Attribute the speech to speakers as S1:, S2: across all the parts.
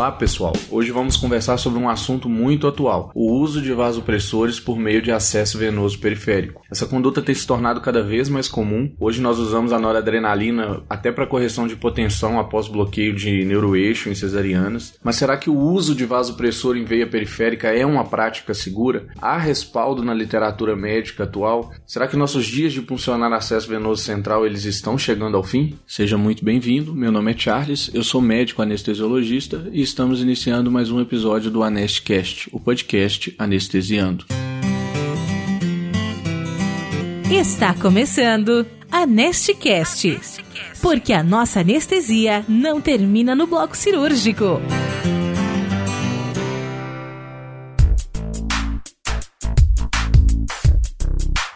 S1: Olá pessoal, hoje vamos conversar sobre um assunto muito atual: o uso de vasopressores por meio de acesso venoso periférico. Essa conduta tem se tornado cada vez mais comum. Hoje nós usamos a noradrenalina até para correção de hipotensão após bloqueio de neuroeixo em cesarianas. Mas será que o uso de vasopressor em veia periférica é uma prática segura? Há respaldo na literatura médica atual? Será que nossos dias de funcionar acesso venoso central eles estão chegando ao fim? Seja muito bem-vindo. Meu nome é Charles, eu sou médico anestesiologista e estamos iniciando mais um episódio do Anestcast, o podcast Anestesiando.
S2: Está começando Anestcast, porque a nossa anestesia não termina no bloco cirúrgico.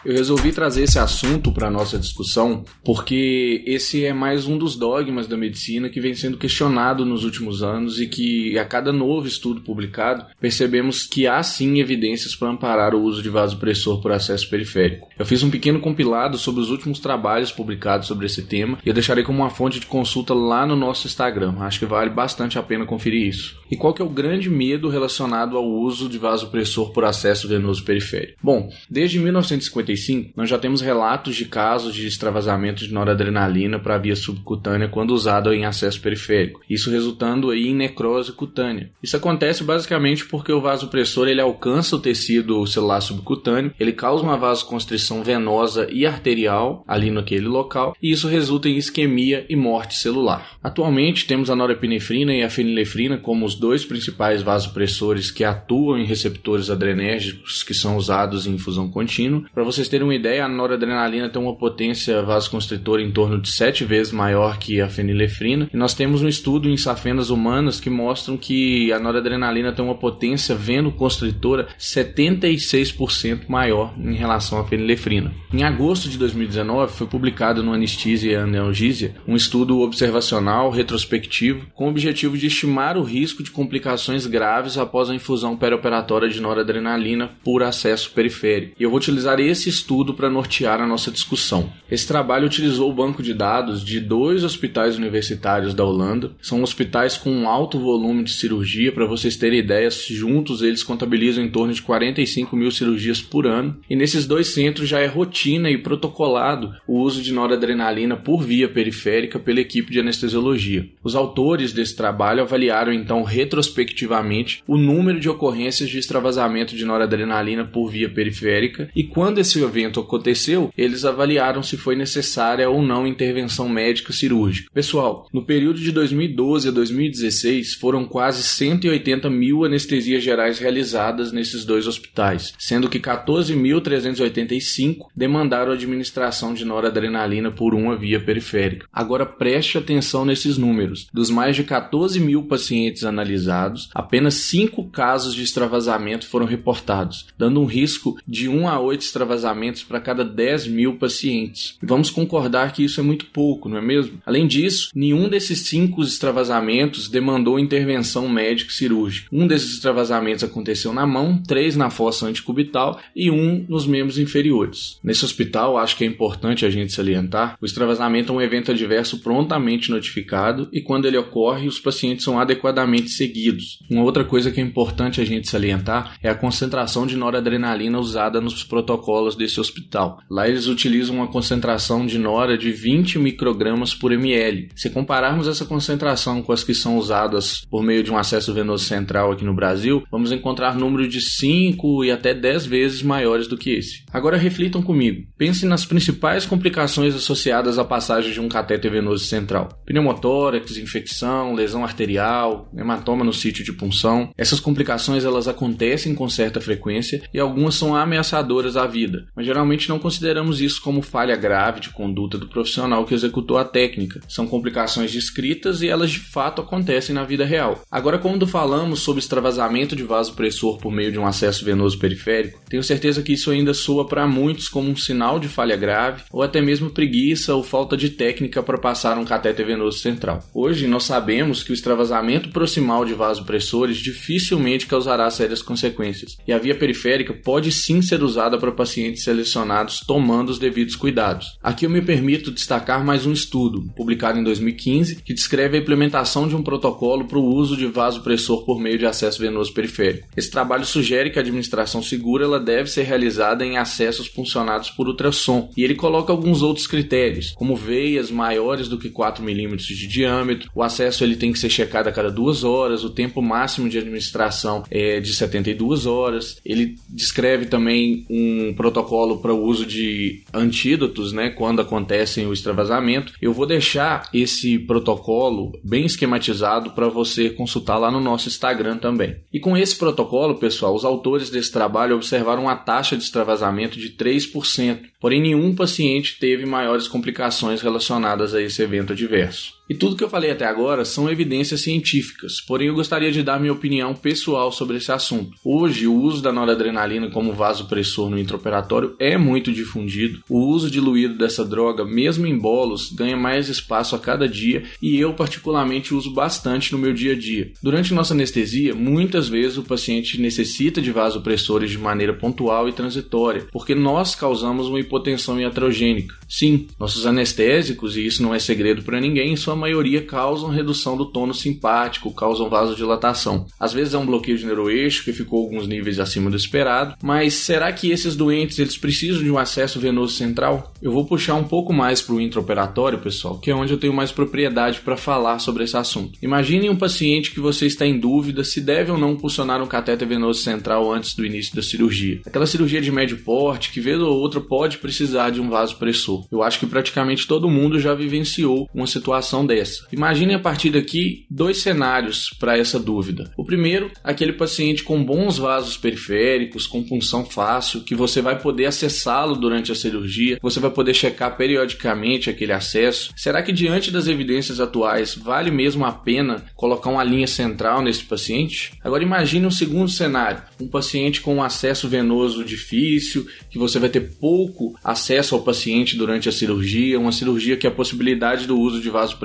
S1: Eu resolvi trazer esse assunto para nossa discussão porque esse é mais um dos dogmas da medicina que vem sendo questionado nos últimos anos e que a cada novo estudo publicado percebemos que há sim evidências para amparar o uso de vasopressor por acesso periférico. Eu fiz um pequeno compilado sobre os últimos trabalhos publicados sobre esse tema e eu deixarei como uma fonte de consulta lá no nosso Instagram. Acho que vale bastante a pena conferir isso. E qual que é o grande medo relacionado ao uso de vasopressor por acesso venoso periférico? Bom, desde 1955 nós já temos relatos de casos de extravasamento de noradrenalina para a via subcutânea quando usado em acesso periférico, isso resultando aí em necrose cutânea. Isso acontece basicamente porque o vasopressor ele alcança o tecido celular subcutâneo, ele causa uma vasoconstrição venosa e arterial ali naquele local, e isso resulta em isquemia e morte celular. Atualmente temos a norepinefrina e a fenilefrina como os dois principais vasopressores que atuam em receptores adrenérgicos que são usados em infusão contínua. Para vocês vocês terem uma ideia, a noradrenalina tem uma potência vasoconstritora em torno de 7 vezes maior que a fenilefrina. E nós temos um estudo em safenas humanas que mostram que a noradrenalina tem uma potência venoconstritora 76% maior em relação à fenilefrina. Em agosto de 2019 foi publicado no Anesthesia e Analgesia um estudo observacional retrospectivo com o objetivo de estimar o risco de complicações graves após a infusão perioperatória de noradrenalina por acesso periférico. E eu vou utilizar esse estudo para nortear a nossa discussão. Esse trabalho utilizou o banco de dados de dois hospitais universitários da Holanda. São hospitais com um alto volume de cirurgia, para vocês terem ideia, juntos eles contabilizam em torno de 45 mil cirurgias por ano. E nesses dois centros já é rotina e protocolado o uso de noradrenalina por via periférica pela equipe de anestesiologia. Os autores desse trabalho avaliaram então retrospectivamente o número de ocorrências de extravasamento de noradrenalina por via periférica e quando esse evento aconteceu, eles avaliaram se foi necessária ou não intervenção médica cirúrgica. Pessoal, no período de 2012 a 2016 foram quase 180 mil anestesias gerais realizadas nesses dois hospitais, sendo que 14.385 demandaram administração de noradrenalina por uma via periférica. Agora preste atenção nesses números. Dos mais de 14 mil pacientes analisados, apenas 5 casos de extravasamento foram reportados, dando um risco de 1 a 8 extravasamento extravasamentos para cada 10 mil pacientes. vamos concordar que isso é muito pouco, não é mesmo? Além disso, nenhum desses cinco extravasamentos demandou intervenção médica cirúrgica. Um desses extravasamentos aconteceu na mão, três na fossa anticubital e um nos membros inferiores. Nesse hospital, acho que é importante a gente salientar, o extravasamento é um evento adverso prontamente notificado e quando ele ocorre, os pacientes são adequadamente seguidos. Uma outra coisa que é importante a gente salientar é a concentração de noradrenalina usada nos protocolos protocolos desse hospital. Lá eles utilizam uma concentração de nora de 20 microgramas por ml. Se compararmos essa concentração com as que são usadas por meio de um acesso venoso central aqui no Brasil, vamos encontrar números de 5 e até 10 vezes maiores do que esse. Agora reflitam comigo. Pensem nas principais complicações associadas à passagem de um catéter venoso central: pneumotórax, infecção, lesão arterial, hematoma no sítio de punção. Essas complicações elas acontecem com certa frequência e algumas são ameaçadoras à vida mas geralmente não consideramos isso como falha grave de conduta do profissional que executou a técnica. São complicações descritas e elas de fato acontecem na vida real. Agora, quando falamos sobre extravasamento de vasopressor por meio de um acesso venoso periférico, tenho certeza que isso ainda soa para muitos como um sinal de falha grave ou até mesmo preguiça ou falta de técnica para passar um catéter venoso central. Hoje, nós sabemos que o extravasamento proximal de vasopressores dificilmente causará sérias consequências e a via periférica pode sim ser usada para pacientes pacientes selecionados tomando os devidos cuidados. Aqui eu me permito destacar mais um estudo, publicado em 2015, que descreve a implementação de um protocolo para o uso de vasopressor por meio de acesso venoso periférico. Esse trabalho sugere que a administração segura ela deve ser realizada em acessos funcionados por ultrassom, e ele coloca alguns outros critérios, como veias maiores do que 4 milímetros de diâmetro, o acesso ele tem que ser checado a cada duas horas, o tempo máximo de administração é de 72 horas. Ele descreve também um protocolo para o uso de antídotos, né, quando acontece o extravasamento. Eu vou deixar esse protocolo bem esquematizado para você consultar lá no nosso Instagram também. E com esse protocolo, pessoal, os autores desse trabalho observaram uma taxa de extravasamento de 3%, porém nenhum paciente teve maiores complicações relacionadas a esse evento adverso. E tudo que eu falei até agora são evidências científicas, porém eu gostaria de dar minha opinião pessoal sobre esse assunto. Hoje, o uso da noradrenalina como vasopressor no intraoperatório é muito difundido. O uso diluído dessa droga, mesmo em bolos, ganha mais espaço a cada dia e eu particularmente uso bastante no meu dia a dia. Durante nossa anestesia, muitas vezes o paciente necessita de vasopressores de maneira pontual e transitória, porque nós causamos uma hipotensão iatrogênica. Sim, nossos anestésicos, e isso não é segredo para ninguém, sua maioria causam redução do tônus simpático, causam vasodilatação. Às vezes é um bloqueio de neuroeixo que ficou alguns níveis acima do esperado, mas será que esses doentes eles precisam de um acesso venoso central? Eu vou puxar um pouco mais para o intraoperatório, pessoal, que é onde eu tenho mais propriedade para falar sobre esse assunto. Imagine um paciente que você está em dúvida se deve ou não pulsionar um catéter venoso central antes do início da cirurgia. Aquela cirurgia de médio porte que vez ou outra pode precisar de um vasopressor. Eu acho que praticamente todo mundo já vivenciou uma situação dessa. Imagine a partir daqui dois cenários para essa dúvida. O primeiro, aquele paciente com bons vasos periféricos, com punção fácil, que você vai poder acessá-lo durante a cirurgia, você vai poder checar periodicamente aquele acesso. Será que diante das evidências atuais vale mesmo a pena colocar uma linha central nesse paciente? Agora imagine um segundo cenário, um paciente com um acesso venoso difícil, que você vai ter pouco acesso ao paciente durante a cirurgia, uma cirurgia que a possibilidade do uso de vaso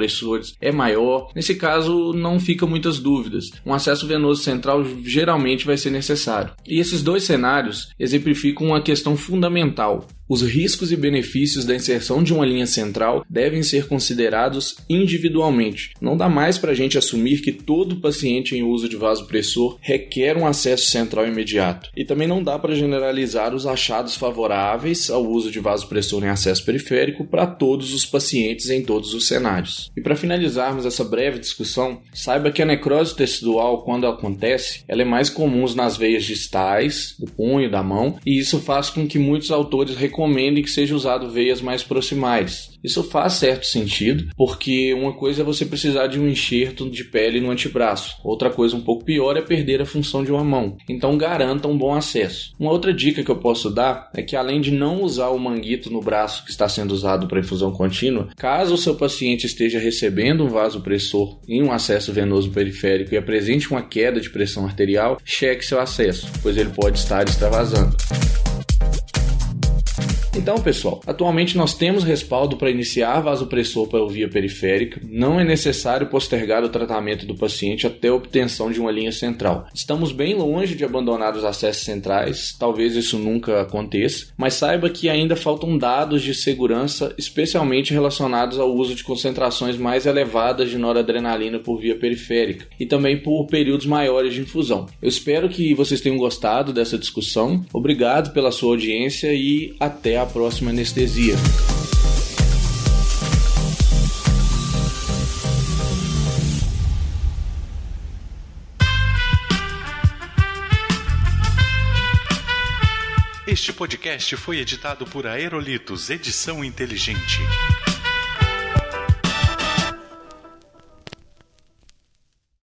S1: é maior. Nesse caso, não fica muitas dúvidas. Um acesso venoso central geralmente vai ser necessário. E esses dois cenários exemplificam uma questão fundamental. Os riscos e benefícios da inserção de uma linha central devem ser considerados individualmente. Não dá mais para a gente assumir que todo paciente em uso de vasopressor requer um acesso central imediato. E também não dá para generalizar os achados favoráveis ao uso de vasopressor em acesso periférico para todos os pacientes em todos os cenários. E para finalizarmos essa breve discussão, saiba que a necrose tecidual, quando acontece, ela é mais comum nas veias distais, do punho, da mão, e isso faz com que muitos autores recomendem que seja usado veias mais proximais. Isso faz certo sentido, porque uma coisa é você precisar de um enxerto de pele no antebraço, outra coisa um pouco pior é perder a função de uma mão. Então garanta um bom acesso. Uma outra dica que eu posso dar é que além de não usar o manguito no braço que está sendo usado para infusão contínua, caso o seu paciente esteja recebendo um vasopressor em um acesso venoso periférico e apresente uma queda de pressão arterial, cheque seu acesso, pois ele pode estar extravasando. Então, pessoal, atualmente nós temos respaldo para iniciar vasopressor pela via periférica. Não é necessário postergar o tratamento do paciente até a obtenção de uma linha central. Estamos bem longe de abandonar os acessos centrais, talvez isso nunca aconteça, mas saiba que ainda faltam dados de segurança, especialmente relacionados ao uso de concentrações mais elevadas de noradrenalina por via periférica e também por períodos maiores de infusão. Eu espero que vocês tenham gostado dessa discussão. Obrigado pela sua audiência e até a próxima anestesia.
S3: Este podcast foi editado por Aerolitos Edição Inteligente.